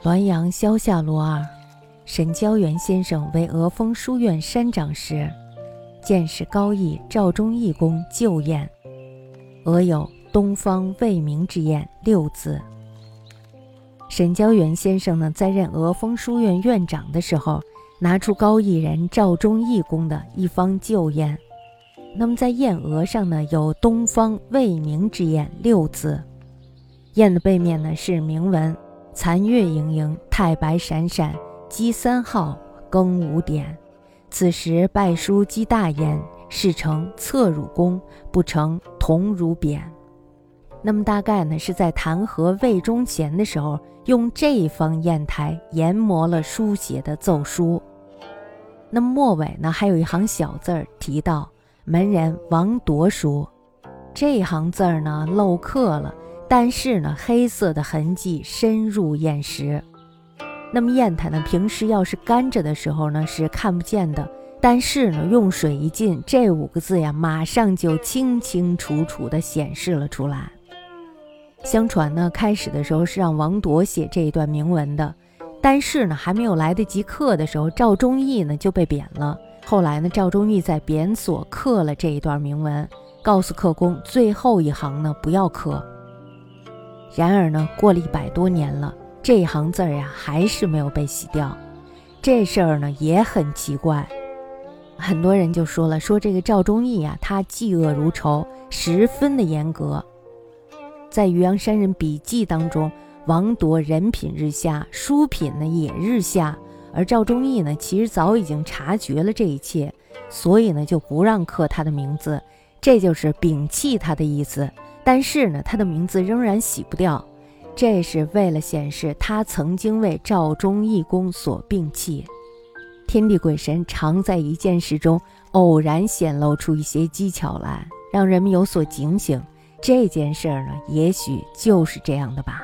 滦阳萧下罗二，沈交元先生为俄峰书院山长时，见识高义、赵忠义公旧宴，俄有“东方未明”之宴六字。沈交元先生呢，在任俄峰书院院长的时候，拿出高义人赵忠义公的一方旧宴，那么在宴额上呢，有“东方未明”之宴六字。宴的背面呢是铭文：“残月盈盈，太白闪闪，鸡三号，更五点。”此时拜书积大焉，事成侧汝弓，不成同汝匾。那么大概呢是在弹劾魏忠贤的时候，用这方砚台研磨了书写的奏书。那么末尾呢还有一行小字儿提到门人王铎书，这行字儿呢漏刻了，但是呢黑色的痕迹深入砚石。那么砚台呢，平时要是干着的时候呢，是看不见的。但是呢，用水一浸，这五个字呀，马上就清清楚楚地显示了出来。相传呢，开始的时候是让王铎写这一段铭文的，但是呢，还没有来得及刻的时候，赵忠义呢就被贬了。后来呢，赵忠义在贬所刻了这一段铭文，告诉刻工最后一行呢不要刻。然而呢，过了一百多年了。这一行字儿呀，还是没有被洗掉。这事儿呢也很奇怪，很多人就说了，说这个赵忠义啊，他嫉恶如仇，十分的严格。在《渔阳山人笔记》当中，王铎人品日下，书品呢也日下，而赵忠义呢，其实早已经察觉了这一切，所以呢就不让刻他的名字，这就是摒弃他的意思。但是呢，他的名字仍然洗不掉。这是为了显示他曾经为赵忠义公所摒弃。天地鬼神常在一件事中偶然显露出一些技巧来，让人们有所警醒。这件事儿呢，也许就是这样的吧。